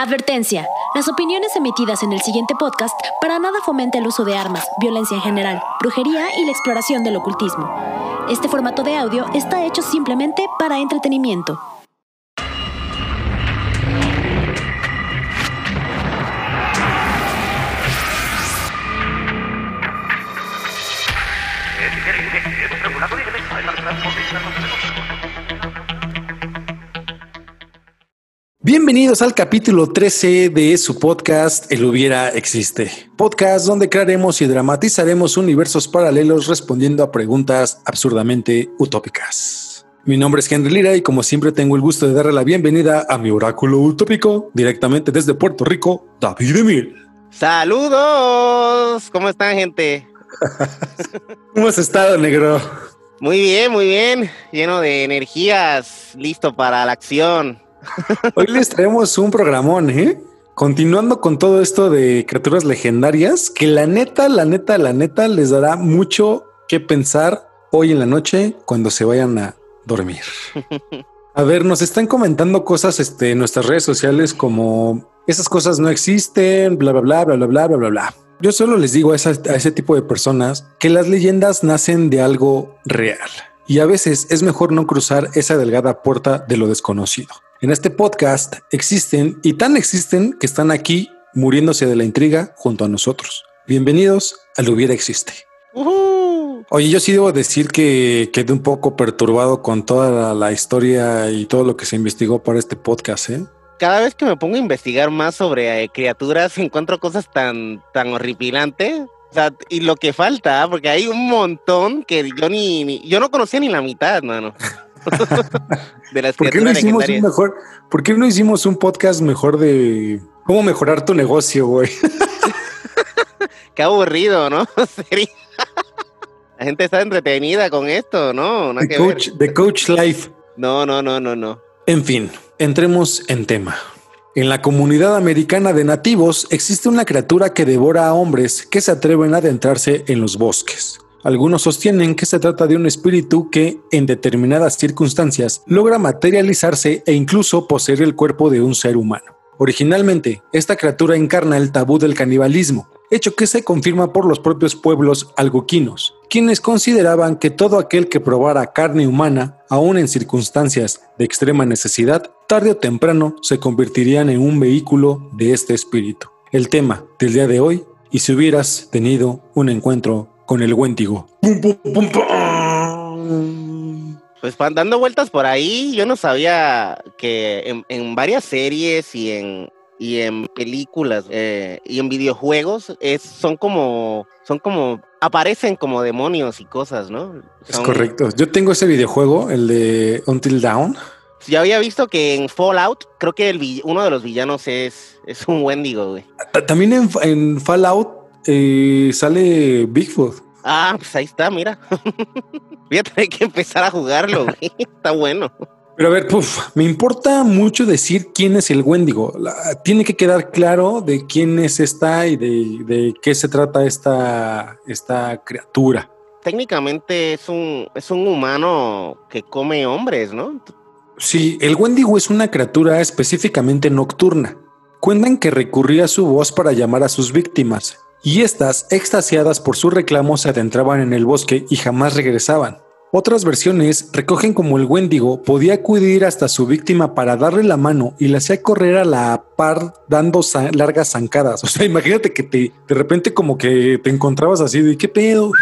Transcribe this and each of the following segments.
Advertencia. Las opiniones emitidas en el siguiente podcast para nada fomenta el uso de armas, violencia en general, brujería y la exploración del ocultismo. Este formato de audio está hecho simplemente para entretenimiento. Bienvenidos al capítulo 13 de su podcast El hubiera existe. Podcast donde crearemos y dramatizaremos universos paralelos respondiendo a preguntas absurdamente utópicas. Mi nombre es Henry Lira y como siempre tengo el gusto de darle la bienvenida a mi oráculo utópico directamente desde Puerto Rico, David Emil. Saludos, ¿cómo están gente? ¿Cómo has estado, negro? Muy bien, muy bien, lleno de energías, listo para la acción. Hoy les traemos un programón, ¿eh? Continuando con todo esto de criaturas legendarias, que la neta, la neta, la neta les dará mucho que pensar hoy en la noche cuando se vayan a dormir. A ver, nos están comentando cosas este, en nuestras redes sociales como esas cosas no existen, bla, bla, bla, bla, bla, bla, bla, bla, bla. Yo solo les digo a, a ese tipo de personas que las leyendas nacen de algo real y a veces es mejor no cruzar esa delgada puerta de lo desconocido. En este podcast existen y tan existen que están aquí muriéndose de la intriga junto a nosotros. Bienvenidos al Hubiera Existe. Oye, yo sí debo decir que quedé un poco perturbado con toda la, historia y todo lo que se investigó para este podcast, ¿eh? Cada vez que me pongo a investigar más sobre eh, criaturas, encuentro cosas tan, tan horripilantes. O sea, y lo que falta, porque hay un montón que yo ni, yo no conocía ni la mitad, mano. de las ¿Por qué no hicimos un mejor? ¿Por qué no hicimos un podcast mejor de cómo mejorar tu negocio, güey? qué aburrido, ¿no? La gente está entretenida con esto, ¿no? The coach, Coach Life. No, no, no, no, no. En fin, entremos en tema. En la comunidad americana de nativos existe una criatura que devora a hombres que se atreven a adentrarse en los bosques. Algunos sostienen que se trata de un espíritu que, en determinadas circunstancias, logra materializarse e incluso poseer el cuerpo de un ser humano. Originalmente, esta criatura encarna el tabú del canibalismo, hecho que se confirma por los propios pueblos algoquinos, quienes consideraban que todo aquel que probara carne humana, aun en circunstancias de extrema necesidad, tarde o temprano se convertirían en un vehículo de este espíritu. El tema del día de hoy, y si hubieras tenido un encuentro con el Wendigo. Pues dando vueltas por ahí, yo no sabía que en, varias series y en, y en películas eh, y en videojuegos es, son como son como aparecen como demonios y cosas, ¿no? es correcto. Yo tengo ese videojuego, el de Until Dawn. Ya había visto que en Fallout, creo que el, uno de los villanos es, es un Wendigo, güey. También en, en Fallout eh, sale Bigfoot. Ah, pues ahí está, mira. Voy a tener que empezar a jugarlo, está bueno. Pero a ver, me importa mucho decir quién es el Wendigo. tiene que quedar claro de quién es esta y de, de, qué se trata esta, esta criatura. Técnicamente es un, es un humano que come hombres, ¿no? Sí, el Wendigo es una criatura específicamente nocturna. Cuentan que recurría a su voz para llamar a sus víctimas, y estas, extasiadas por su reclamo, se adentraban en el bosque y jamás regresaban. Otras versiones recogen como el Wendigo podía acudir hasta su víctima para darle la mano y la hacía correr a la par dando largas zancadas. O sea, imagínate que te, de repente como que te encontrabas así de qué pedo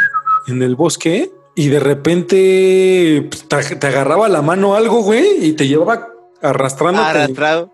en el bosque y de repente pues, te, te agarraba la mano algo, güey, y te llevaba arrastrando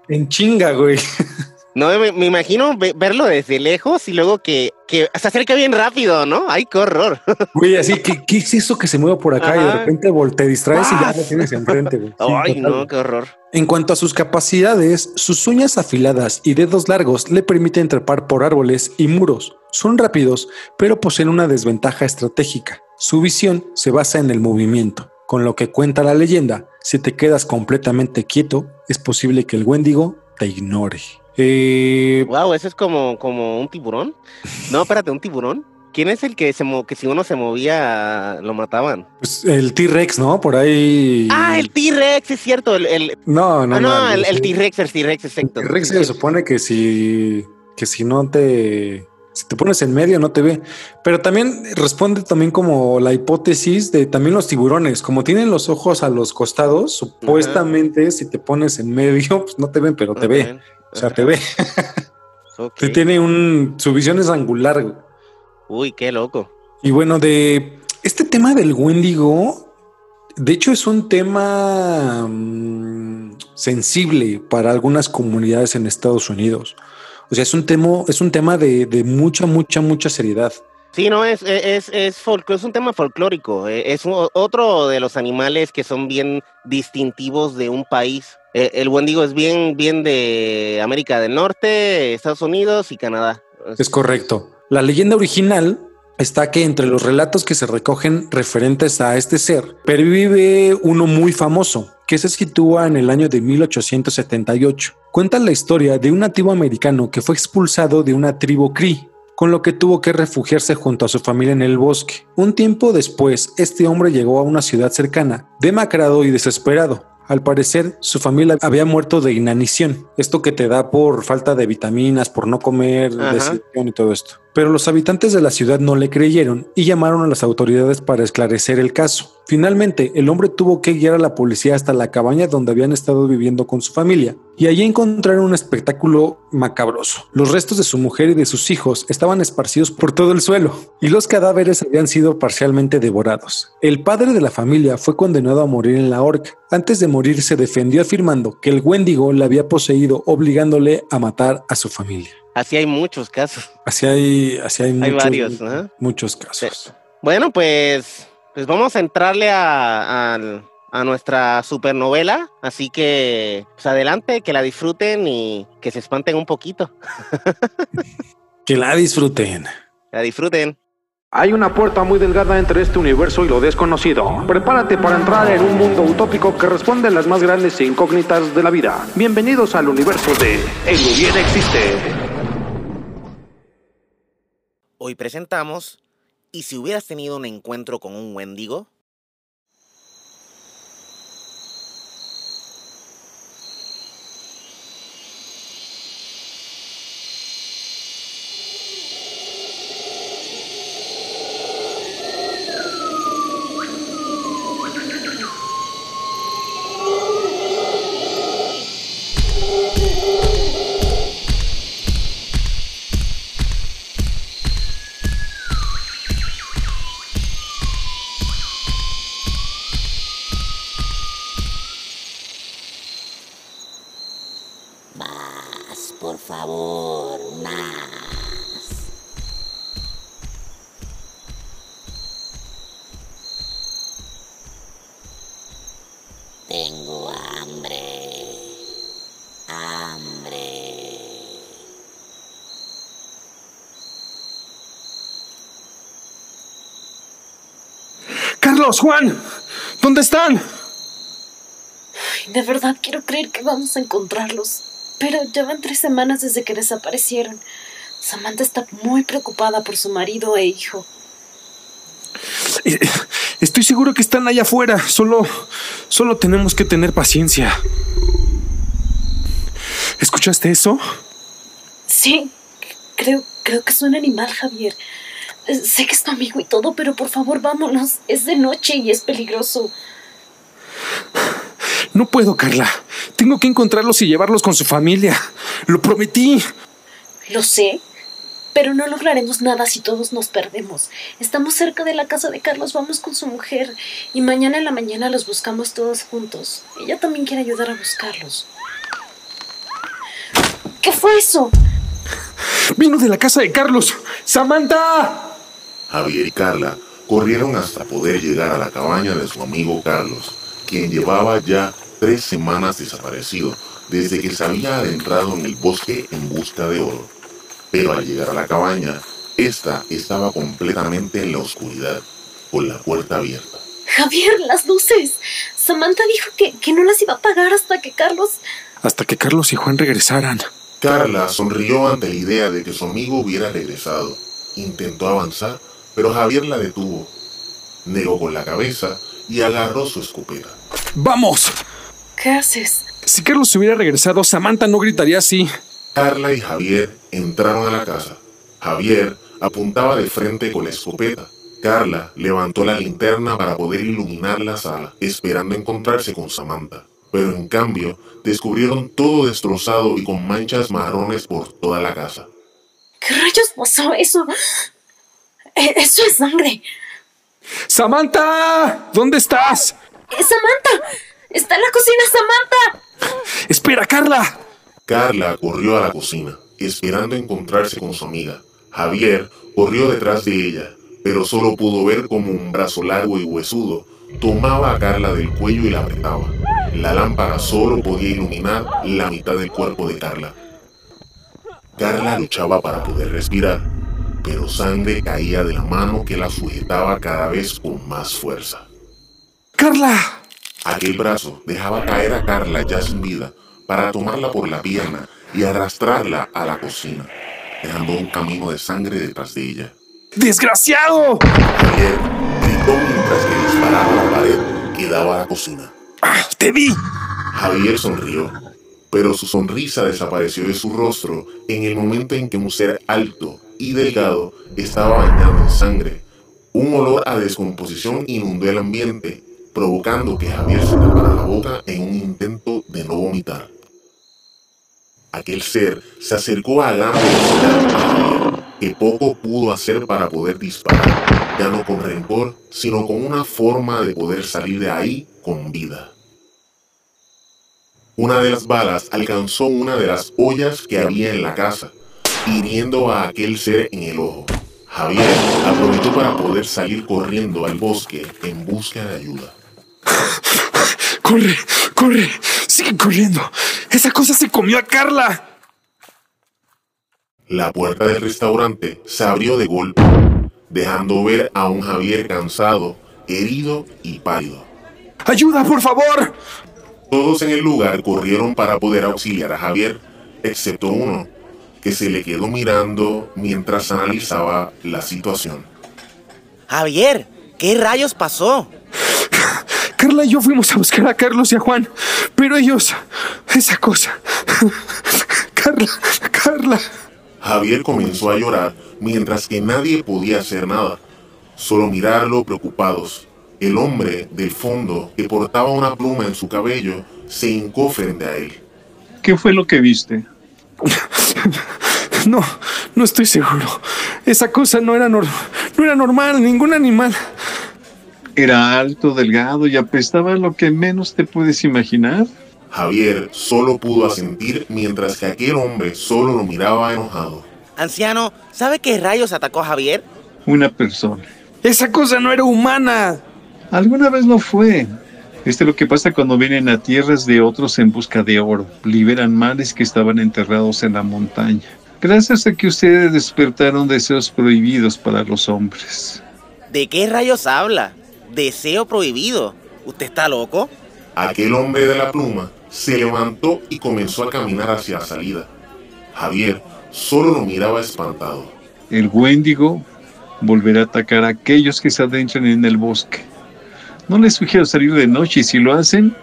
en chinga, güey. No, me, imagino verlo desde lejos y luego que, que se acerca bien rápido, ¿no? ¡Ay, qué horror! Güey, así, ¿qué, qué es eso que se mueve por acá? Y de repente te distraes y ya lo tienes enfrente, güey. ¡Ay, no, qué horror! En cuanto a sus capacidades, sus uñas afiladas y dedos largos le permiten trepar por árboles y muros. Son rápidos, pero poseen una desventaja estratégica. Su visión se basa en el movimiento. Con lo que cuenta la leyenda, si te quedas completamente quieto, es posible que el Wendigo te ignore. Eh, wow, eso es como, como un tiburón. No, espérate, un tiburón. ¿Quién es el que se que si uno se movía lo mataban? Pues el T-Rex, ¿no? Por ahí. Ah, el T-Rex, es cierto. El, No, no, ah, no. el, T-Rex, el T-Rex, exacto. El T-Rex se supone que si, que si no te, si te pones en medio no te ve. Pero también responde también como la hipótesis de también los tiburones, como tienen los ojos a los costados, supuestamente si te pones en medio, pues no te ven, pero te ve. O sea, te ve. Okay. Tiene un, su visión es angular. Uy, qué loco. Y bueno, de este tema del Wendigo, de hecho es un tema mm, sensible para algunas comunidades en Estados Unidos. O sea, es un tema, es un tema de, de mucha, mucha, mucha seriedad. Sí, no, es, es, es, es un tema folclórico. Eh, es otro de los animales que son bien distintivos de un país. Eh, el Wendigo es bien, bien de América del Norte, Estados Unidos y Canadá. Es correcto. La leyenda original está que entre los relatos que se recogen referentes a este ser, pervive uno muy famoso, que se sitúa en el año de 1878. Cuenta la historia de un nativo americano que fue expulsado de una tribu Cree, con lo que tuvo que refugiarse junto a su familia en el bosque. Un tiempo después, este hombre llegó a una ciudad cercana, demacrado y desesperado, al parecer, su familia había muerto de inanición. Esto que te da por falta de vitaminas, por no comer, deshidratación y todo esto. Pero los habitantes de la ciudad no le creyeron y llamaron a las autoridades para esclarecer el caso. Finalmente, el hombre tuvo que guiar a la policía hasta la cabaña donde habían estado viviendo con su familia, y allí encontraron un espectáculo macabroso. Los restos de su mujer y de sus hijos estaban esparcidos por todo el suelo, y los cadáveres habían sido parcialmente devorados. El padre de la familia fue condenado a morir en la horca. Antes de morir se defendió afirmando que el Wendigo le había poseído obligándole a matar a su familia. Así hay muchos casos. Así hay, así hay, muchos, varios, muchos casos. Bueno, pues, pues vamos a entrarle a, nuestra supernovela. Así que, pues adelante, que la disfruten y que se espanten un poquito. que la disfruten. la disfruten. Hay una puerta muy delgada entre este universo y lo desconocido. Prepárate para entrar en un mundo utópico que responde a las más grandes incógnitas de la vida. Bienvenidos al universo de El Hubiera Existe. Hoy presentamos ¿Y si hubieras tenido un encuentro con un Wendigo? Juan, ¿dónde están? de verdad quiero creer que vamos a encontrarlos. Pero llevan tres semanas desde que desaparecieron. Samantha está muy preocupada por su marido e hijo. Eh, estoy seguro que están allá afuera. Solo. Solo tenemos que tener paciencia. ¿Escuchaste eso? Sí. Creo, creo que es un animal, Javier. Sé que es tu amigo y todo, pero por favor vámonos. Es de noche y es peligroso. No puedo, Carla. Tengo que encontrarlos y llevarlos con su familia. Lo prometí. Lo sé, pero no lograremos nada si todos nos perdemos. Estamos cerca de la casa de Carlos, vamos con su mujer y mañana en la mañana los buscamos todos juntos. Ella también quiere ayudar a buscarlos. ¿Qué fue eso? Vino de la casa de Carlos. ¡Samantha! Javier y Carla corrieron hasta poder llegar a la cabaña de su amigo Carlos, quien llevaba ya tres semanas desaparecido desde que se había adentrado en el bosque en busca de oro. Pero al llegar a la cabaña, esta estaba completamente en la oscuridad, con la puerta abierta. Javier, las luces. Samantha dijo que, que no las iba a pagar hasta que Carlos... Hasta que Carlos y Juan regresaran. Carla sonrió ante la idea de que su amigo hubiera regresado intentó avanzar, pero Javier la detuvo. Negó con la cabeza y agarró su escopeta. ¡Vamos! ¿Qué haces? Si Carlos se hubiera regresado, Samantha no gritaría así. Carla y Javier entraron a la casa. Javier apuntaba de frente con la escopeta. Carla levantó la linterna para poder iluminar la sala, esperando encontrarse con Samantha. Pero en cambio, descubrieron todo destrozado y con manchas marrones por toda la casa. ¿Qué rayos pasó? Eso... e- Eso es sangre. ¡Samantha! ¿Dónde estás? ¡Es Samantha! ¡Está en la cocina, Samantha! ¡Espera, Carla! Carla corrió a la cocina, esperando encontrarse con su amiga. Javier corrió detrás de ella, pero solo pudo ver como un brazo largo y huesudo tomaba a Carla del cuello y la apretaba. La lámpara solo podía iluminar la mitad del cuerpo de Carla. Carla luchaba para poder respirar, pero sangre caía de la mano que la sujetaba cada vez con más fuerza. ¡Carla! Aquel brazo dejaba caer a Carla ya sin vida para tomarla por la pierna y arrastrarla a la cocina, dejando un camino de sangre detrás de ella. ¡Desgraciado! Javier gritó mientras que disparaba la pared que daba a la cocina. ¡Ah, ¡Te vi! Javier sonrió, pero su sonrisa desapareció de su rostro en el momento en que un ser alto y delgado estaba bañado en sangre. Un olor a descomposición inundó el ambiente, provocando que Javier se tapara la boca en un intento de no vomitar. Aquel ser se acercó a gran velocidad que poco pudo hacer para poder disparar, ya no con rencor, sino con una forma de poder salir de ahí con vida. Una de las balas alcanzó una de las ollas que había en la casa, hiriendo a aquel ser en el ojo. Javier aprovechó para poder salir corriendo al bosque en busca de ayuda. ¡Corre! ¡Corre! ¡Sigue corriendo! ¡Esa cosa se comió a Carla! La puerta del restaurante se abrió de golpe, dejando ver a un Javier cansado, herido y pálido. ¡Ayuda, por favor! Todos en el lugar corrieron para poder auxiliar a Javier, excepto uno, que se le quedó mirando mientras analizaba la situación. Javier, ¿qué rayos pasó? Carla y yo fuimos a buscar a Carlos y a Juan, pero ellos... Esa cosa... Carla, Carla... Javier comenzó a llorar mientras que nadie podía hacer nada, solo mirarlo preocupados. El hombre del fondo, que portaba una pluma en su cabello, se hincó frente a él. ¿Qué fue lo que viste? No, no estoy seguro. Esa cosa no era, nor- no era normal, ningún animal. Era alto, delgado y apestaba lo que menos te puedes imaginar. Javier solo pudo asentir mientras que aquel hombre solo lo miraba enojado. Anciano, ¿sabe qué rayos atacó a Javier? Una persona. Esa cosa no era humana. Alguna vez lo fue. Esto es lo que pasa cuando vienen a tierras de otros en busca de oro. Liberan males que estaban enterrados en la montaña. Gracias a que ustedes despertaron deseos prohibidos para los hombres. ¿De qué rayos habla? Deseo prohibido. ¿Usted está loco? Aquel hombre de la pluma se levantó y comenzó a caminar hacia la salida. Javier solo lo miraba espantado. El Wendigo volverá a atacar a aquellos que se adentran en el bosque. No les sugiero salir de noche y si lo hacen,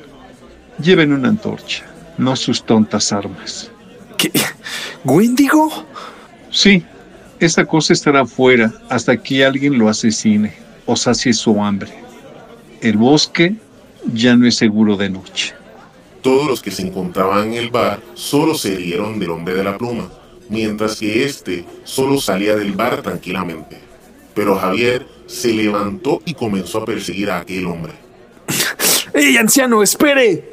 lleven una antorcha, no sus tontas armas. ¿Qué? ¿Wendigo? Sí, esta cosa estará afuera hasta que alguien lo asesine o sacie su hambre. El bosque ya no es seguro de noche. Todos los que se encontraban en el bar solo se rieron del hombre de la pluma, mientras que éste solo salía del bar tranquilamente. Pero Javier se levantó y comenzó a perseguir a aquel hombre. ¡Ey, anciano, espere!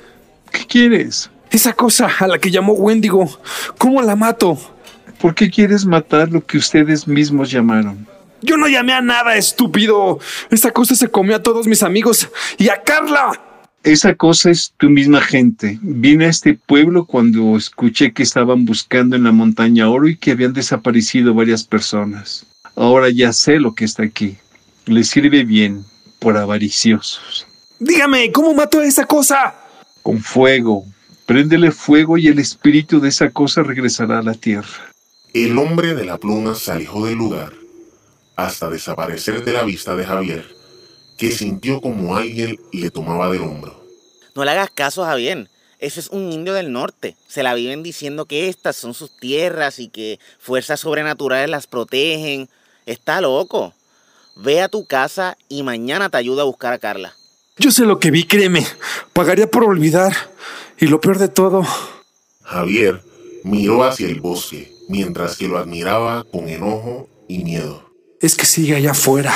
¿Qué quieres? Esa cosa a la que llamó Wendigo, ¿cómo la mato? ¿Por qué quieres matar lo que ustedes mismos llamaron? Yo no llamé a nada, estúpido. Esa cosa se comió a todos mis amigos y a Carla. Esa cosa es tu misma gente. Vine a este pueblo cuando escuché que estaban buscando en la montaña oro y que habían desaparecido varias personas. Ahora ya sé lo que está aquí. Les sirve bien por avariciosos. Dígame, ¿cómo mato a esa cosa? Con fuego. Préndele fuego y el espíritu de esa cosa regresará a la tierra. El hombre de la pluma se alejó del lugar, hasta desaparecer de la vista de Javier, que sintió como alguien le tomaba del hombro. No le hagas caso a Javier. Ese es un indio del norte. Se la viven diciendo que estas son sus tierras y que fuerzas sobrenaturales las protegen. Está loco. Ve a tu casa y mañana te ayuda a buscar a Carla. Yo sé lo que vi, créeme. Pagaría por olvidar. Y lo peor de todo. Javier miró hacia el bosque mientras que lo admiraba con enojo y miedo. Es que sigue allá afuera.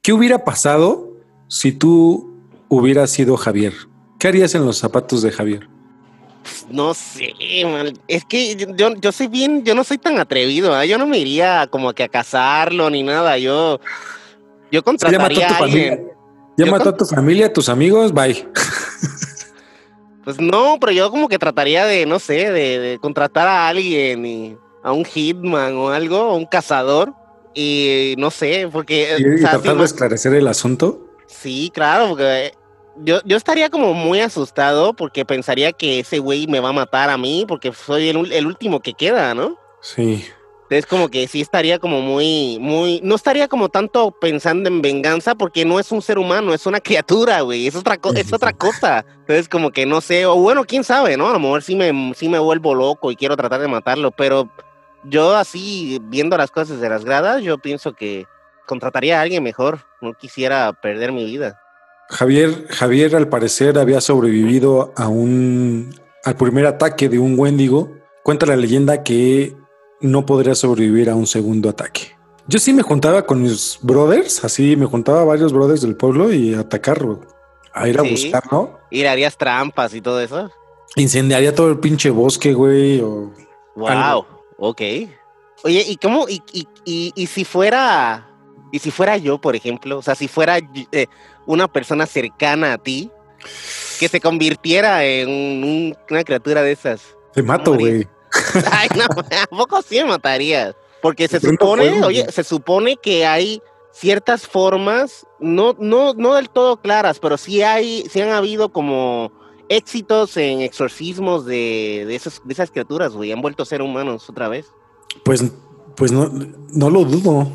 ¿Qué hubiera pasado si tú hubieras sido Javier? ¿Qué harías en los zapatos de Javier? No sé, man. es que yo, yo soy bien, yo no soy tan atrevido, ¿eh? yo no me iría como que a casarlo ni nada, yo, yo contrataría a alguien. Ya Yo mató con- a tu familia, a tus amigos, bye. Pues no, pero yo como que trataría de, no sé, de, de contratar a alguien, y, a un hitman o algo, a un cazador, y no sé, porque... Y, o y sea, tratar de esclarecer el asunto. Sí, claro, porque yo, yo estaría como muy asustado porque pensaría que ese güey me va a matar a mí porque soy el, el último que queda, ¿no? Sí. Entonces como que sí estaría como muy, muy, no estaría como tanto pensando en venganza porque no es un ser humano, es una criatura, güey, es otra, co- es otra cosa. Entonces como que no sé, o bueno, quién sabe, ¿no? A lo mejor sí me, sí me vuelvo loco y quiero tratar de matarlo, pero yo así, viendo las cosas de las gradas, yo pienso que contrataría a alguien mejor, no quisiera perder mi vida. Javier, Javier al parecer había sobrevivido a un al primer ataque de un Wendigo. Cuenta la leyenda que no podría sobrevivir a un segundo ataque. Yo sí me juntaba con mis brothers, así me juntaba a varios brothers del pueblo y atacarlo, a ir a Sí. buscarlo. Y le harías trampas y todo eso. Incendiaría todo el pinche bosque, güey. O... Wow, Algo. ok. Oye, ¿y cómo? Y, y, y, y si fuera, y si fuera yo, por ejemplo, o sea, si fuera eh, una persona cercana a ti, que se convirtiera en un- una criatura de esas. Te mato, güey. Ay, no, ¿a poco sí me matarías? Porque se supone, oye, se supone que hay ciertas formas, no, no, no del todo claras, pero sí hay, sí han habido como éxitos en exorcismos de, de, esos, de esas criaturas, güey, han vuelto a ser humanos otra vez. Pues, pues no, no lo dudo.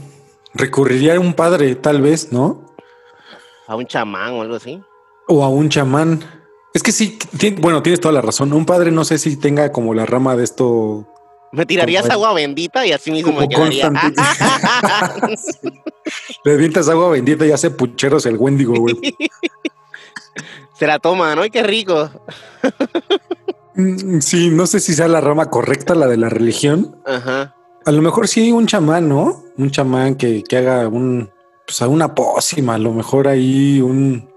Recurriría a un padre, tal vez, ¿no? A un chamán o algo así. O a un chamán. Es que sí, bueno, tienes toda la razón. Un padre no sé si tenga como la rama de esto. Me tirarías Como- agua bendita y así mismo Como me quedaría. Constantine. Le vientas agua bendita y hace pucheros el Wendigo, güey. Se la toma, ¿no? ¡Ay, qué rico! Mm, Sí, no sé si sea la rama correcta, la de la religión. Ajá. A lo mejor sí un chamán, ¿no? Un chamán que, que haga un, pues a una pócima, a lo mejor ahí un...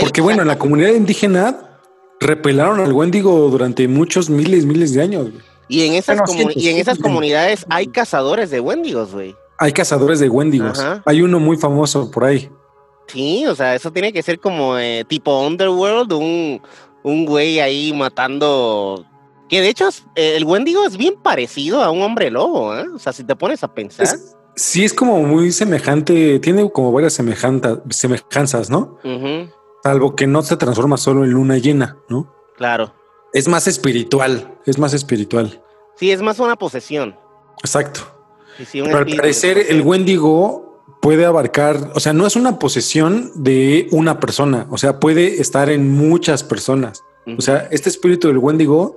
Porque bueno, en la comunidad indígena repelaron al Wendigo durante muchos miles, miles de años. güey. y en esas, bueno, y en esas comunidades hay cazadores de wendigos, güey. Hay cazadores de Wendigos. Ajá. Hay uno muy famoso por ahí. Sí, o sea, eso tiene que ser como eh, tipo Underworld, un, un güey ahí matando. Que de hecho, eh, el Wendigo es bien parecido a un hombre lobo, ¿eh? O sea, si te pones a pensar. Es- sí, es como muy semejante, tiene como varias semejanzas, ¿no? Ujú, Salvo que no se transforma solo en luna llena, ¿no? claro. Es más espiritual, es más espiritual. Sí, es más una posesión. Exacto. Sí, sí, un Pero al parecer el Wendigo puede abarcar, o sea, no es una posesión de una persona, o sea, puede estar en muchas personas. O sea, este espíritu del Wendigo,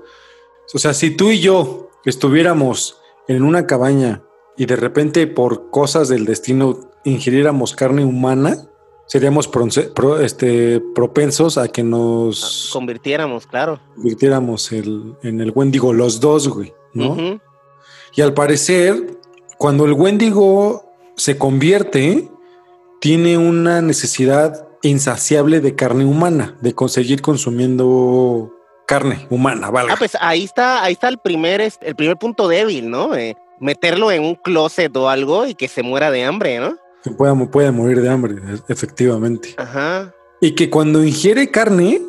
o sea, si tú y yo estuviéramos en una cabaña y de repente por cosas del destino ingiriéramos carne humana, seríamos pro- este, propensos a que nos convirtiéramos, claro. convirtiéramos el- en el Wendigo los dos, güey, ¿no? Y al parecer, cuando el Wendigo se convierte, tiene una necesidad insaciable de carne humana, de conseguir consumiendo carne humana, valga. Ah, pues ahí está, ahí está el primer, el primer punto débil, ¿no? Eh, meterlo en un closet o algo y que se muera de hambre, ¿no? Que pueda, puede morir de hambre, e- efectivamente. Ajá. Y que cuando ingiere carne,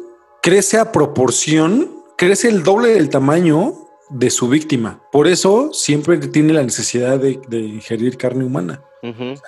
crece a proporción, crece el doble del tamaño de su víctima. Por eso siempre tiene la necesidad de, de ingerir carne humana.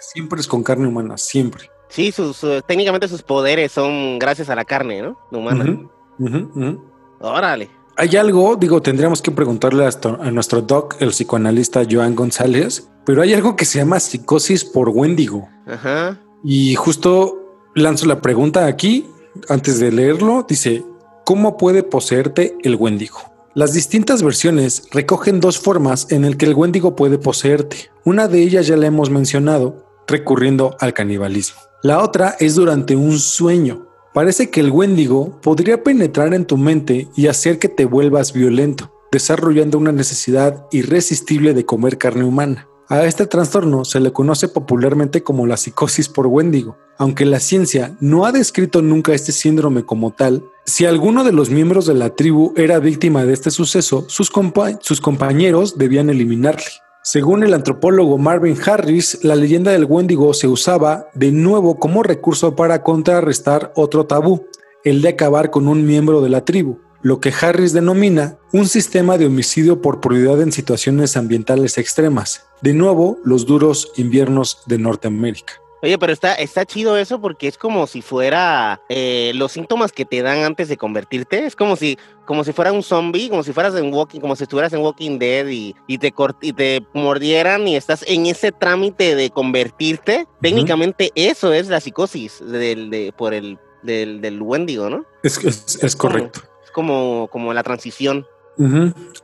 Siempre es con carne humana, siempre. Sí, sus, su- técnicamente sus poderes son gracias a la carne, ¿no? Humana. Ujú. Órale. hay algo, digo, tendríamos que preguntarle a, nuestro doc, el psicoanalista Joan González, pero hay algo que se llama psicosis por Wendigo. Ajá. Y justo lanzo la pregunta aquí, antes de leerlo, dice, ¿cómo puede poseerte el Wendigo? Las distintas versiones recogen dos formas en el que el Wendigo puede poseerte. Una de ellas ya la hemos mencionado, recurriendo al canibalismo. La otra es durante un sueño. Parece que el Wendigo podría penetrar en tu mente y hacer que te vuelvas violento, desarrollando una necesidad irresistible de comer carne humana. A este trastorno se le conoce popularmente como la psicosis por Wendigo. Aunque la ciencia no ha descrito nunca este síndrome como tal, si alguno de los miembros de la tribu era víctima de este suceso, sus, sus compañeros debían eliminarle. Según el antropólogo Marvin Harris, la leyenda del Wendigo se usaba de nuevo como recurso para contrarrestar otro tabú, el de acabar con un miembro de la tribu lo que Harris denomina un sistema de homicidio por prioridad en situaciones ambientales extremas. De nuevo, los duros inviernos de Norteamérica. Oye, pero está, está chido eso porque es como si fuera eh, los síntomas que te dan antes de convertirte. Es como si, como si fuera un zombie, como si fueras en Walking, como si estuvieras en Walking Dead y, y te, y te mordieran y estás en ese trámite de convertirte. Técnicamente eso es la psicosis del, de, por el, del, del Wendigo, ¿no? Es, es, es correcto como, como la transición.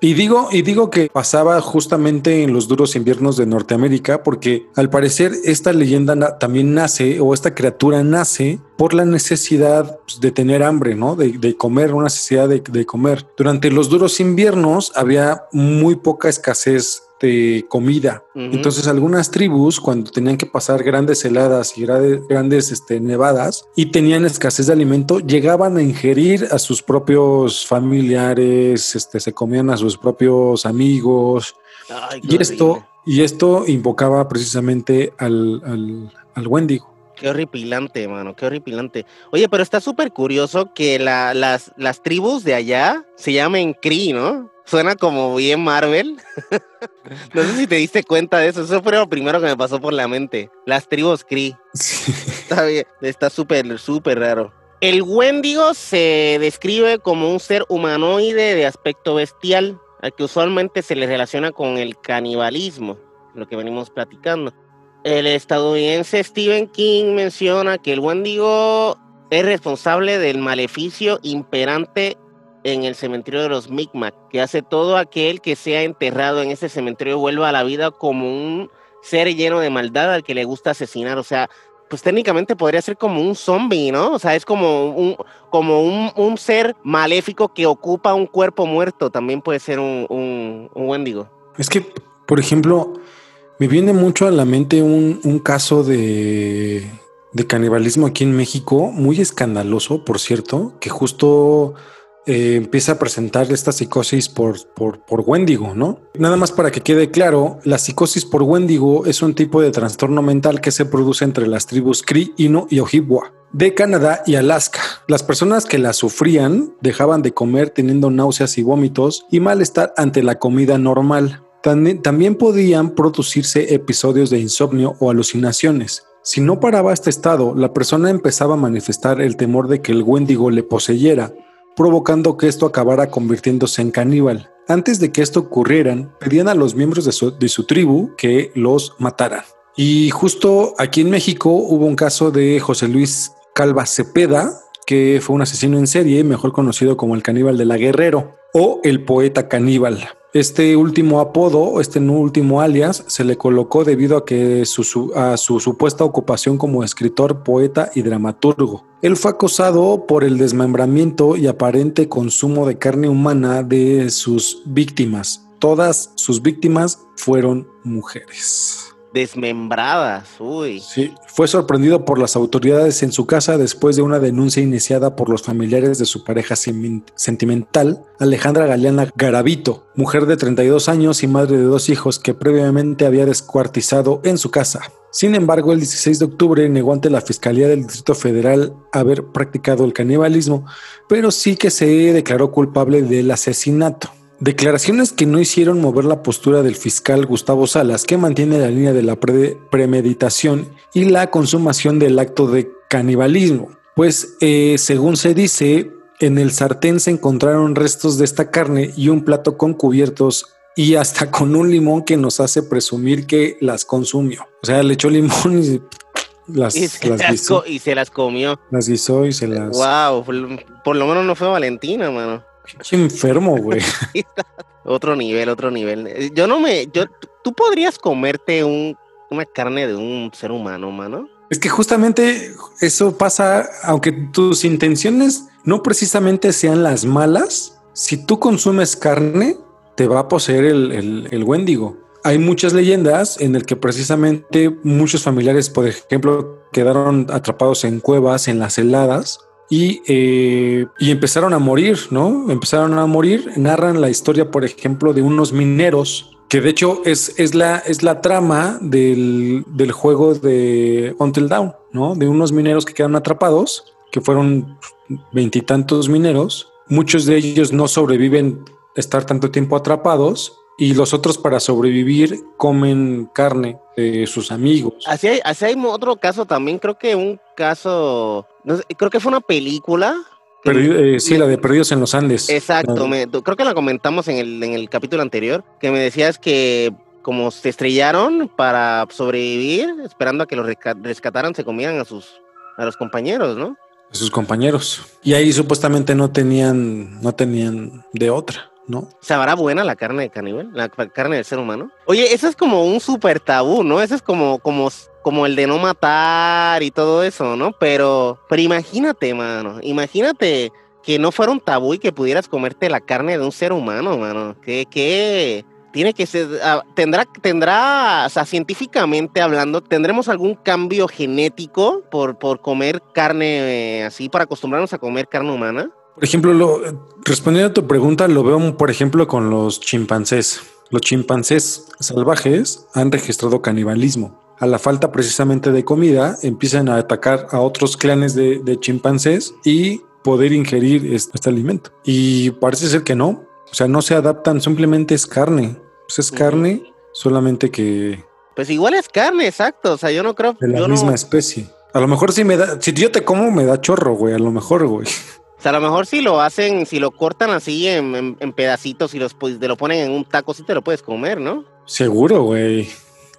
Y digo, y digo que pasaba justamente en los duros inviernos de Norteamérica, porque al parecer esta leyenda también nace, o esta criatura nace por la necesidad pues, de tener hambre, ¿no? De, comer, una necesidad de, de, comer. Durante los duros inviernos había muy poca escasez de comida. Entonces algunas tribus cuando tenían que pasar grandes heladas y grandes este, nevadas y tenían escasez de alimento, llegaban a ingerir a sus propios familiares, este, se comían a sus propios amigos. y esto, y esto invocaba precisamente al, al, al Wendigo. Qué horripilante, mano, qué horripilante. Oye, pero está súper curioso que la, las, las tribus de allá se llamen Cree, ¿no? Suena como bien Marvel. no sé si te diste cuenta de eso. Eso fue lo primero que me pasó por la mente. Las tribus Cree. Está bien. Está súper, súper raro. El Wendigo se describe como un ser humanoide de aspecto bestial, al que usualmente se le relaciona con el canibalismo, lo que venimos platicando. El estadounidense Stephen King menciona que el Wendigo es responsable del maleficio imperante en el cementerio de los Micmac, que hace todo aquel que sea enterrado en ese cementerio vuelva a la vida como un ser lleno de maldad al que le gusta asesinar. O sea, pues técnicamente podría ser como un zombie, ¿no? O sea, es como un, como un, ser maléfico que ocupa un cuerpo muerto. También puede ser un, un, un Wendigo. Es que, por ejemplo, me viene mucho a la mente un, un caso de, de canibalismo aquí en México, muy escandaloso, por cierto, que justo eh, empieza a presentar esta psicosis por, por, por, Wendigo, ¿no? Nada más para que quede claro, la psicosis por Wendigo es un tipo de trastorno mental que se produce entre las tribus Cree, Inu y Ojibwa de Canadá y Alaska. Las personas que la sufrían dejaban de comer teniendo náuseas y vómitos y malestar ante la comida normal. También, también podían producirse episodios de insomnio o alucinaciones. Si no paraba este estado, la persona empezaba a manifestar el temor de que el Wendigo le poseyera provocando que esto acabara convirtiéndose en caníbal. Antes de que esto ocurriera, pedían a los miembros de su, tribu que los mataran. Y justo aquí en México hubo un caso de José Luis Calva Cepeda, que fue un asesino en serie, mejor conocido como el caníbal de la Guerrero o el poeta caníbal. Este último apodo, este último alias, se le colocó debido a que su, a su supuesta ocupación como escritor, poeta y dramaturgo. Él fue acosado por el desmembramiento y aparente consumo de carne humana de sus víctimas. Todas sus víctimas fueron mujeres desmembradas. Uy. Sí, fue sorprendido por las autoridades en su casa después de una denuncia iniciada por los familiares de su pareja sentimental, Alejandra Galeana Garavito, mujer de 32 años y madre de dos hijos que previamente había descuartizado en su casa. Sin embargo, el 16 de octubre negó ante la Fiscalía del Distrito Federal haber practicado el canibalismo, pero sí que se declaró culpable del asesinato. Declaraciones que no hicieron mover la postura del fiscal Gustavo Salas, que mantiene la línea de la premeditación y la consumación del acto de canibalismo. Pues, eh, según se dice, en el sartén se encontraron restos de esta carne y un plato con cubiertos y hasta con un limón que nos hace presumir que las consumió. O sea, le echó limón y las, Y se las las, guisó. y se las comió. Las guisó y se las... Wow, por, por lo menos no fue Valentina, mano. Qué enfermo, güey. Otro nivel, otro nivel. Yo no me. Yo, ¿Tú podrías comerte un, una carne de un ser humano, mano? Es que justamente eso pasa, aunque tus intenciones no precisamente sean las malas, si tú consumes carne, te va a poseer el, el, el Wendigo. Hay muchas leyendas en el que precisamente muchos familiares, por ejemplo, quedaron atrapados en cuevas, en las heladas, y, eh, y empezaron a morir, ¿no? Empezaron a morir. Narran la historia, por ejemplo, de unos mineros que de hecho es, es, la, es la trama del, del juego de Until Dawn, ¿no? De unos mineros que quedaron atrapados, que fueron veintitantos mineros. Muchos de ellos no sobreviven estar tanto tiempo atrapados y los otros para sobrevivir comen carne de sus amigos. Así hay, así hay otro caso también, creo que un caso, no sé, creo que fue una película. eh, sí, la de Perdidos en los Andes. Exacto, me- creo que la comentamos en el, en el capítulo anterior, que me decías que como se estrellaron para sobrevivir, esperando a que los resca- rescataran, se comían a sus a los compañeros, ¿no? de sus compañeros. Y ahí supuestamente no tenían, no tenían de otra, ¿no? ¿Sabrá buena la carne de caníbal? La ca- carne del ser humano. Oye, eso es como un súper tabú, ¿no? Eso es como, como, como el de no matar y todo eso, ¿no? Pero, pero imagínate, mano. Imagínate que no fuera un tabú y que pudieras comerte la carne de un ser humano, mano. Que, que tiene que ser, ah, tendrá, tendrá, o sea, científicamente hablando, tendremos algún cambio genético por, por comer carne eh, así, para acostumbrarnos a comer carne humana. Por ejemplo, lo, respondiendo a tu pregunta, lo veo, por ejemplo, con los chimpancés. Los chimpancés salvajes han registrado canibalismo. A la falta precisamente de comida, empiezan a atacar a otros clanes de, de chimpancés y poder ingerir este, este alimento. Y parece ser que no. O sea, no se adaptan, simplemente es carne. Pues es carne, solamente que Pues igual es carne, exacto. O sea, yo no creo. de la no- misma especie. A lo mejor sí me da, si yo te como, me da chorro, güey. A lo mejor, güey. O sea, a lo mejor si lo hacen, si lo cortan así en, en- en pedacitos y los, pues, te lo ponen en un taco, sí te lo puedes comer, ¿no? Seguro, güey.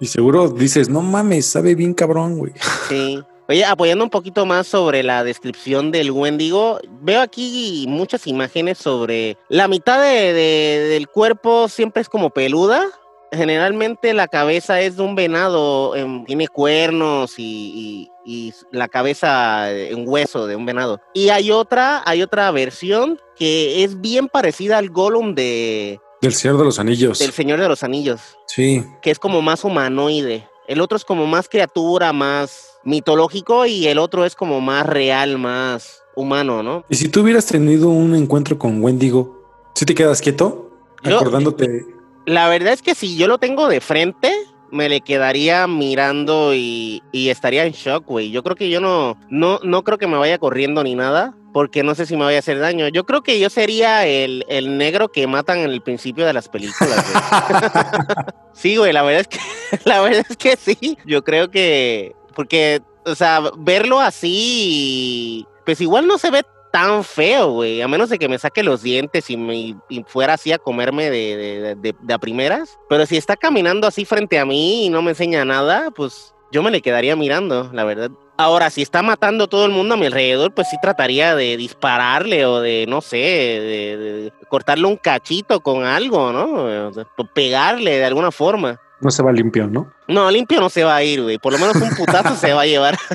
Y seguro dices, no mames, sabe bien cabrón, güey. Sí. Oye, apoyando un poquito más sobre la descripción del Wendigo, veo aquí muchas imágenes sobre la mitad de- de- del cuerpo siempre es como peluda. Generalmente la cabeza es de un venado, em, tiene cuernos y, y- y la cabeza en hueso de un venado. Y hay otra, hay otra versión que es bien parecida al Gollum de, Del Señor de los Anillos. del Señor de los Anillos Sí. que es como más humanoide. El otro es como más criatura, más mitológico y el otro es como más real, más humano, ¿no? Y si tú hubieras tenido un encuentro con Wendigo, ¿sí te quedas quieto? Yo- Acordándote. La verdad es que si yo lo tengo de frente, me le quedaría mirando y, y estaría en shock, güey. Yo creo que yo no, no, no creo que me vaya corriendo ni nada, porque no sé si me vaya a hacer daño. Yo creo que yo sería el, el negro que matan en el principio de las películas, güey. Sí, güey, la verdad es que, la verdad es que sí. Yo creo que, porque, o sea, verlo así, pues igual no se ve tan feo, güey, a menos de que me saque los dientes y, me, y fuera así a comerme de, de, de- de a primeras. Pero si está caminando así frente a mí y no me enseña nada, pues yo me le quedaría mirando, la verdad. Ahora, si está matando todo el mundo a mi alrededor, pues sí trataría de dispararle o de, no sé, de, de cortarle un cachito con algo, ¿no? O sea, pegarle de alguna forma. No se va limpio, ¿no? No, limpio no se va a ir, güey. Por lo menos un putazo se va a llevar.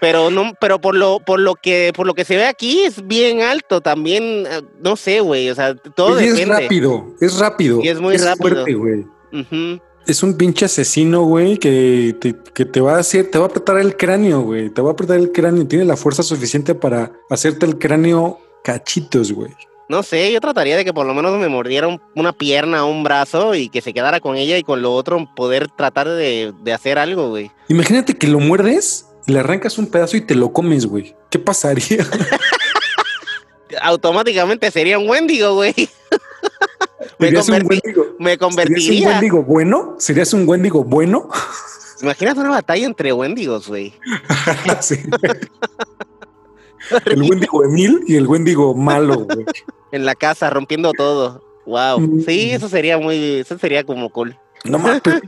Pero no, pero por lo, por lo que, por lo que se ve aquí es bien alto también, eh, no sé, güey. O sea, todo y es rápido, es rápido. Y es muy rápido. fuerte, güey. Ujú. Es un pinche asesino, güey, que te, que te va a hacer, te va a apretar el cráneo, güey. Te va a apretar el cráneo. Tiene la fuerza suficiente para hacerte el cráneo cachitos, güey. No sé, yo trataría de que por lo menos me mordiera un- una pierna o un brazo y que se quedara con ella y con lo otro poder tratar de, de hacer algo, güey. Imagínate que lo muerdes, le arrancas un pedazo y te lo comes, güey. ¿Qué pasaría? Automáticamente sería un Wendigo, güey. me, ¿Serías un convertí- me ¿Serías un convertiría. Wendigo bueno? ¿Serías un Wendigo bueno? Imagínate una batalla entre Wendigos, güey. El Wendigo Emil y el Wendigo malo, güey. En la casa, rompiendo todo. Wow. Mm. Sí, eso sería muy, eso sería como cool. No mames, pero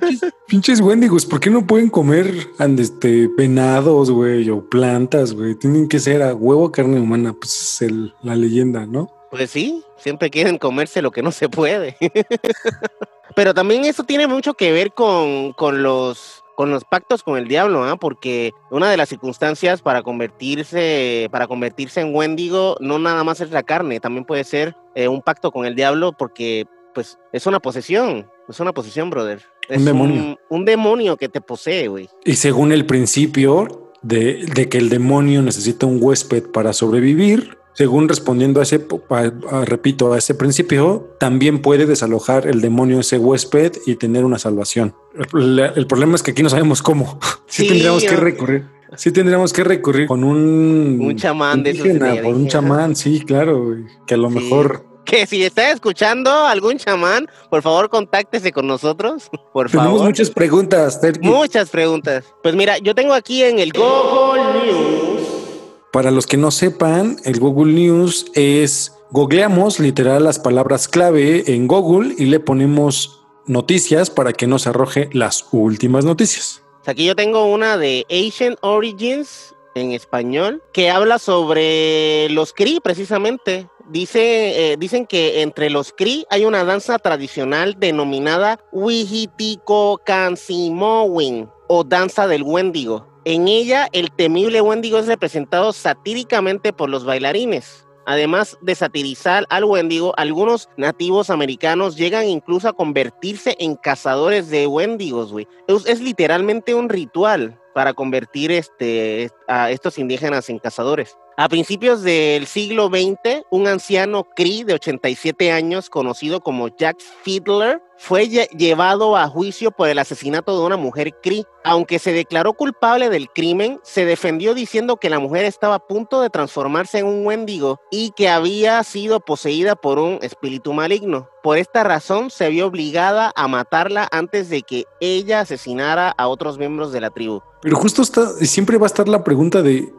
pinches, Wendigos, ¿por qué no pueden comer este, venados, güey, o plantas, güey? Tienen que ser a huevo carne humana, pues es el- la leyenda, ¿no? Pues sí, siempre quieren comerse lo que no se puede. Pero también eso tiene mucho que ver con, con los con los pactos con el diablo, ¿ah? porque una de las circunstancias para convertirse para convertirse en Wendigo no nada más es la carne, también puede ser eh, un pacto con el diablo porque pues es una posesión, es una posesión, brother. Es demonio. Un, un demonio que te posee, güey. Y según el principio de, de que el demonio necesita un huésped para sobrevivir, según respondiendo a ese, po- a- a- repito, a ese principio, también puede desalojar el demonio ese huésped y tener una salvación. El, el problema es que aquí no sabemos cómo. Sí, Sí, tendríamos que recurrir. Sí tendríamos que recurrir con un, Un chamán de indígena, por un chamán, sí, claro, que a lo Sí. mejor Que si está escuchando algún chamán, por favor contáctese con nosotros, por tenemos favor. muchas preguntas. Terky. Muchas preguntas. Pues mira, yo tengo aquí en el Google News. Para los que no sepan, el Google News es googleamos literal las palabras clave en Google y le ponemos noticias para que nos arroje las últimas noticias. Aquí yo tengo una de Asian Origins en español que habla sobre los Cree precisamente. Dice, eh, dicen que entre los Cree hay una danza tradicional denominada Wihitiko Kansimowin o danza del Wendigo. En ella el temible Wendigo es representado satíricamente por los bailarines. Además de satirizar al Wendigo, algunos nativos americanos llegan incluso a convertirse en cazadores de Wendigos, güey. Es, es literalmente un ritual para convertir este, a estos indígenas en cazadores. A principios del siglo XX, un anciano Cree de 87 años, conocido como Jack Fiedler, fue lle- llevado a juicio por el asesinato de una mujer Cree. Aunque se declaró culpable del crimen, se defendió diciendo que la mujer estaba a punto de transformarse en un Wendigo y que había sido poseída por un espíritu maligno. Por esta razón, se vio obligada a matarla antes de que ella asesinara a otros miembros de la tribu. Pero justo siempre va a estar la pregunta de,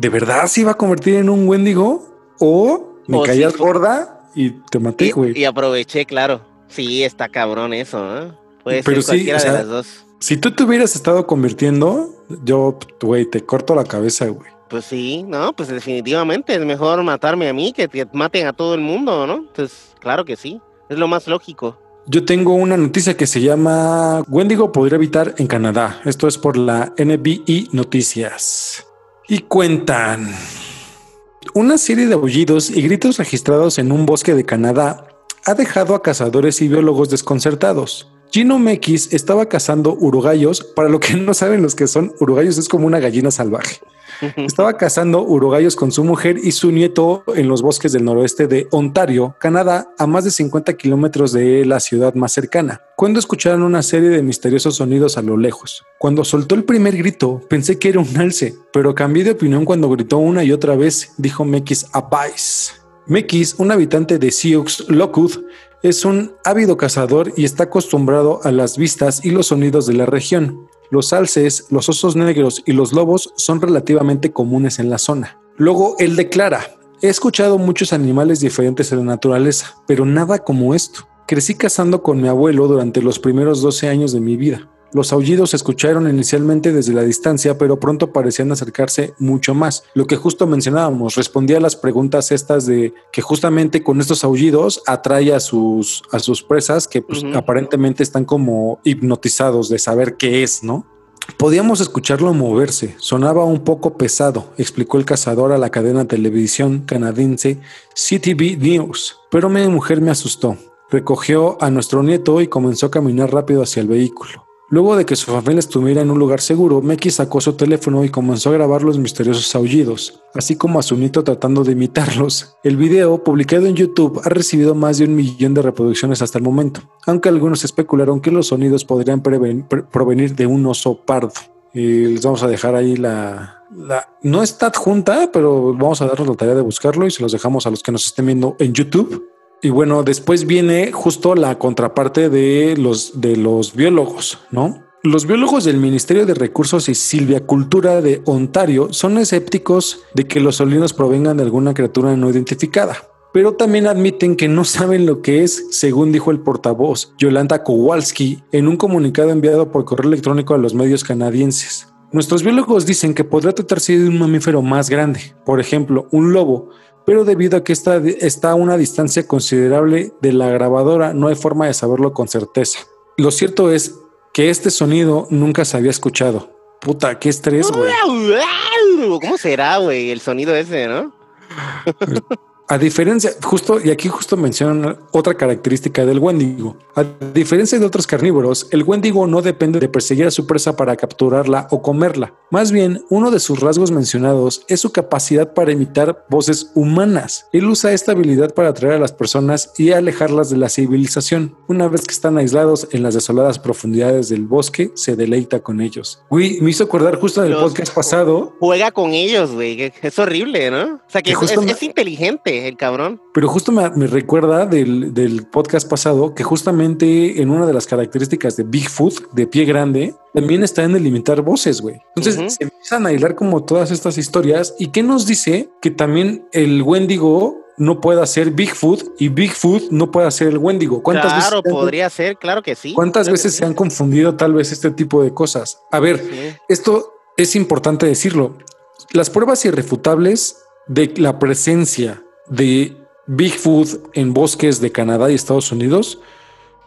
¿de verdad se iba a convertir en un Wendigo? ¿O me O caías sí. gorda y te maté, güey? y aproveché, claro. Sí, está cabrón eso, ¿eh? Puede Pero ser sí, cualquiera o sea, de las dos. Si tú te hubieras estado convirtiendo, yo, güey, te corto la cabeza, güey. Pues sí, no, pues definitivamente es mejor matarme a mí que que maten a todo el mundo, ¿no? Pues claro que sí, es lo más lógico. Yo tengo una noticia que se llama Wendigo podría habitar en Canadá. Esto es por la NBI Noticias. Y cuentan una serie de aullidos y gritos registrados en un bosque de Canadá ha dejado a cazadores y biólogos desconcertados. Gino Mekis estaba cazando urugallos. Para lo que no saben los que son urugallos, es como una gallina salvaje. Estaba cazando urugallos con su mujer y su nieto en los bosques del noroeste de Ontario, Canadá, a más de 50 kilómetros de la ciudad más cercana, cuando escucharon una serie de misteriosos sonidos a lo lejos. Cuando soltó el primer grito, pensé que era un alce, pero cambié de opinión cuando gritó una y otra vez, dijo Mekis a Vice. Mekis, un habitante de Sioux Lockwood, es un ávido cazador y está acostumbrado a las vistas y los sonidos de la región. Los alces, los osos negros y los lobos son relativamente comunes en la zona. Luego él declara, he escuchado muchos animales diferentes en la naturaleza, pero nada como esto. Crecí cazando con mi abuelo durante los primeros 12 años de mi vida. Los aullidos se escucharon inicialmente desde la distancia, pero pronto parecían acercarse mucho más. Lo que justo mencionábamos, respondía a las preguntas estas de que justamente con estos aullidos atrae a sus, a sus presas que pues, aparentemente están como hipnotizados de saber qué es, ¿no? Podíamos escucharlo moverse, sonaba un poco pesado, explicó el cazador a la cadena de televisión canadiense CTV News, pero mi mujer me asustó. Recogió a nuestro nieto y comenzó a caminar rápido hacia el vehículo. Luego de que su familia estuviera en un lugar seguro, Meki sacó su teléfono y comenzó a grabar los misteriosos aullidos, así como a su nieto tratando de imitarlos. El video, publicado en YouTube, ha recibido más de un millón de reproducciones hasta el momento, aunque algunos especularon que los sonidos podrían provenir de un oso pardo. Y les vamos a dejar ahí la, la- No está adjunta, pero vamos a darnos la tarea de buscarlo y se los dejamos a los que nos estén viendo en YouTube. Y bueno, después viene justo la contraparte de los, de los biólogos, ¿no? Los biólogos del Ministerio de Recursos y Silvicultura de Ontario son escépticos de que los solinos provengan de alguna criatura no identificada, pero también admiten que no saben lo que es, según dijo el portavoz Yolanda Kowalski en un comunicado enviado por correo electrónico a los medios canadienses. Nuestros biólogos dicen que podría tratarse de un mamífero más grande, por ejemplo, un lobo, pero debido a que está, está a una distancia considerable de la grabadora, no hay forma de saberlo con certeza. Lo cierto es que este sonido nunca se había escuchado. Puta, qué estrés, güey. ¿Cómo será, güey, el sonido ese, no? A diferencia, justo, y aquí justo mencionan otra característica del Wendigo. A diferencia de otros carnívoros, el Wendigo no depende de perseguir a su presa para capturarla o comerla. Más bien, uno de sus rasgos mencionados es su capacidad para imitar voces humanas. Él usa esta habilidad para atraer a las personas y alejarlas de la civilización. Una vez que están aislados en las desoladas profundidades del bosque, se deleita con ellos. Uy, me hizo acordar justo del Los- podcast pasado, Juega con ellos, güey. Es horrible, ¿no? O sea, que Que es, es- es inteligente el cabrón. Pero justo me, me recuerda del, del podcast pasado que justamente en una de las características de Bigfoot, de pie grande, también está en el voces, güey. Entonces se empiezan a hilar como todas estas historias. ¿Y qué nos dice? Que también el Wendigo no pueda ser Bigfoot y Bigfoot no pueda ser el Wendigo. ¿Cuántas Claro, veces, han- podría ser, claro que sí. ¿cuántas claro veces sí. se han confundido tal vez este tipo de cosas? A ver, Sí. esto es importante decirlo. Las pruebas irrefutables de la presencia de Bigfoot en bosques de Canadá y Estados Unidos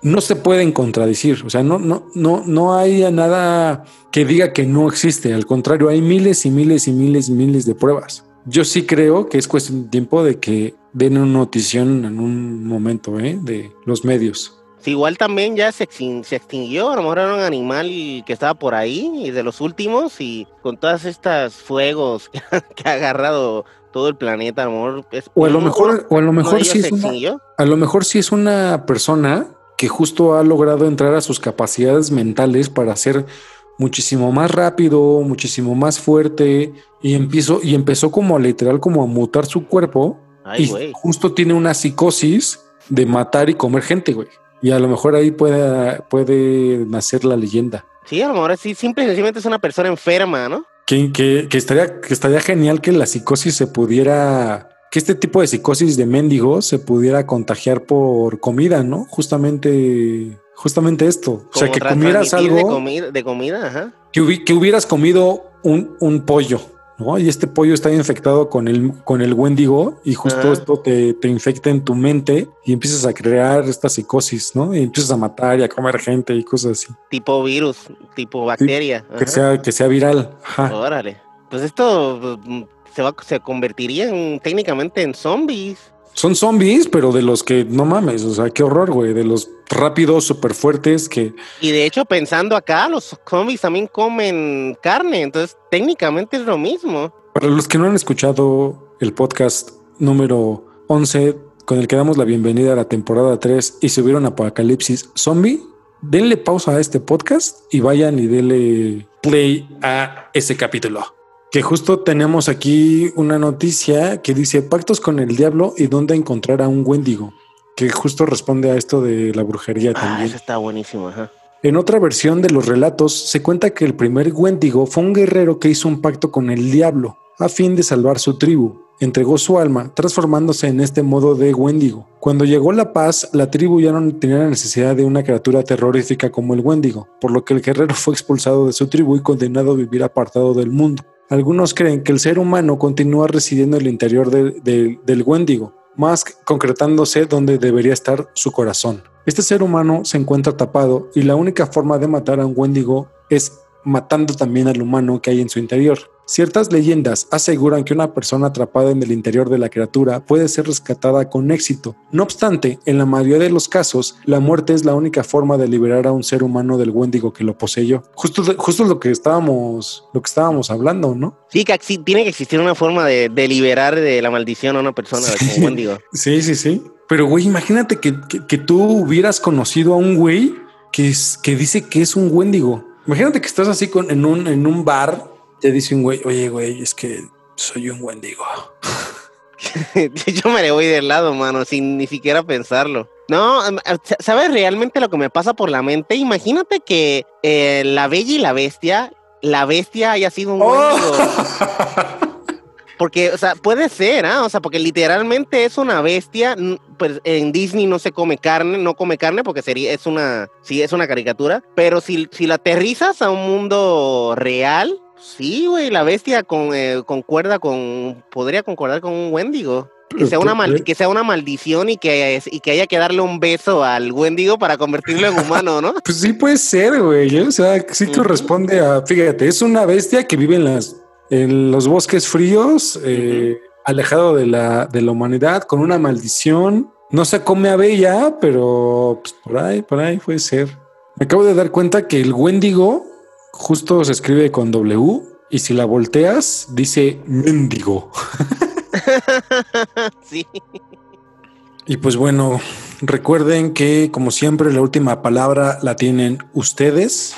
no se pueden contradecir. O sea, no, no, no, no hay nada que diga que no existe. Al contrario, hay miles y miles y miles y miles de pruebas. Yo sí creo que es cuestión de tiempo de que den una notición en un momento ¿eh? de los medios. Sí, igual también ya se, extin- se extinguió, a lo mejor era un animal que estaba por ahí y de los últimos y con todas estas fuegos que, ha- que ha agarrado todo el planeta, a lo mejor es- O a lo mejor, o a lo mejor sí se es una, extinguió. A lo mejor sí es una persona que justo ha logrado entrar a sus capacidades mentales para ser muchísimo más rápido, muchísimo más fuerte y empezó y empezó como a literal como a mutar su cuerpo Ay, y justo tiene una psicosis de matar y comer gente, güey. Y a lo mejor ahí puede, puede nacer la leyenda. Sí, a lo mejor sí, simple y sencillamente es una persona enferma, ¿no? Que, que, que estaría, que estaría genial que la psicosis se pudiera, que este tipo de psicosis de mendigo se pudiera contagiar por comida, ¿no? Justamente, justamente esto. o sea, que comieras algo, De comida, de comida, ajá. que, hubi- que hubieras comido un, un pollo, ¿no? Y este pollo está infectado con el, con el wendigo y justo esto te, te infecta en tu mente y empiezas a crear esta psicosis, ¿no? Y empiezas a matar y a comer gente y cosas así. Tipo virus, tipo bacteria. Que sea, que sea viral. Ajá. Órale. Pues esto mm, se, va, se convertiría en- técnicamente en zombies. Son zombies, pero de los que no mames, o sea, qué horror, güey, de los rápidos, súper fuertes que Y de hecho, pensando acá, los zombies también comen carne, entonces técnicamente es lo mismo. para los que no han escuchado el podcast número 11 con el que damos la bienvenida a la temporada 3 y subieron Apocalipsis Zombie, denle pausa a este podcast y vayan y denle play a ese capítulo. Que justo tenemos aquí una noticia que dice pactos con el diablo y dónde encontrar a un Wendigo, que justo responde a esto de la brujería Ah, también. eso está buenísimo, ajá. En otra versión de los relatos se cuenta que el primer Wendigo fue un guerrero que hizo un pacto con el diablo a fin de salvar su tribu. Entregó su alma, transformándose en este modo de Wendigo. Cuando llegó la paz, la tribu ya no tenía la necesidad de una criatura terrorífica como el Wendigo, por lo que el guerrero fue expulsado de su tribu y condenado a vivir apartado del mundo. Algunos creen que el ser humano continúa residiendo en el interior de- de- del Wendigo, más concretándose donde debería estar su corazón. Este ser humano se encuentra tapado y la única forma de matar a un Wendigo es matando también al humano que hay en su interior. Ciertas leyendas aseguran que una persona atrapada en el interior de la criatura puede ser rescatada con éxito. No obstante, en la mayoría de los casos, la muerte es la única forma de liberar a un ser humano del Wendigo que lo poseyó. Justo, justo lo que estábamos, lo que estábamos hablando, ¿no? Sí, que tiene que existir una forma de, de liberar de la maldición a una persona Sí. como Wendigo. Sí, sí, sí. Pero, güey, imagínate que, que- que tú hubieras conocido a un güey que, es, que dice que es un Wendigo. Imagínate que estás así con, en, un, en un bar, te dice un güey, oye, güey, es que soy un Wendigo. Yo me le voy del lado, mano, sin ni siquiera pensarlo. No, sa- ¿sabes realmente lo que me pasa por la mente? Imagínate que eh, la bella y la bestia, la bestia haya sido un Oh. Wendigo. Porque, o sea, puede ser, ¿ah? O sea, porque literalmente es una bestia. Pues en Disney no se come carne, no come carne porque sería, es una, sí, es una caricatura. Pero si, si la aterrizas a un mundo real, sí, güey, la bestia con, eh, concuerda con, podría concordar con un Wendigo. Que sea, una mal- que sea una maldición y que, y que haya que darle un beso al Wendigo para convertirlo en humano, ¿no? Pues sí puede ser, güey. ¿eh? O sea, sí corresponde a, fíjate, es una bestia que vive en las en los bosques fríos, eh, alejado de la, de la humanidad, con una maldición. No se come a Bella, pero pues, por ahí, por ahí puede ser. Me acabo de dar cuenta que el Wendigo justo se escribe con W y si la volteas dice mendigo. sí. Y pues bueno, recuerden que como siempre la última palabra la tienen ustedes.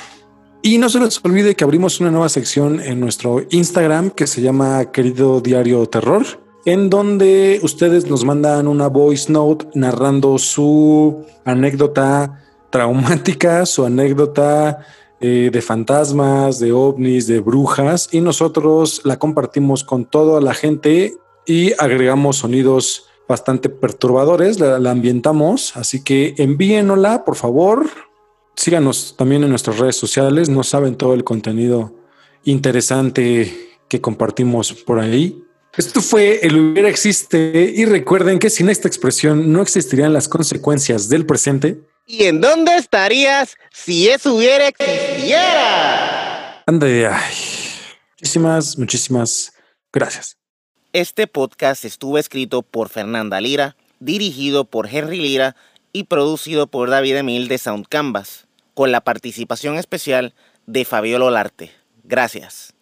Y no se les olvide que abrimos una nueva sección en nuestro Instagram que se llama Querido Diario Terror, en donde ustedes nos mandan una voice note narrando su anécdota traumática, su anécdota eh, de fantasmas, de ovnis, de brujas, y nosotros la compartimos con toda la gente y agregamos sonidos bastante perturbadores, la, la ambientamos, así que envíenosla, por favor. Síganos también en nuestras redes sociales, no saben todo el contenido interesante que compartimos por ahí. Esto fue El hubiera existe y recuerden que sin esta expresión no existirían las consecuencias del presente. ¿Y en dónde estarías si eso hubiera existiera? Ande, ay. Muchísimas, muchísimas gracias. Este podcast estuvo escrito por Fernanda Lira, dirigido por Henry Lira y producido por David Emil de Sound Canvas, con la participación especial de Fabiola Olarte. Gracias.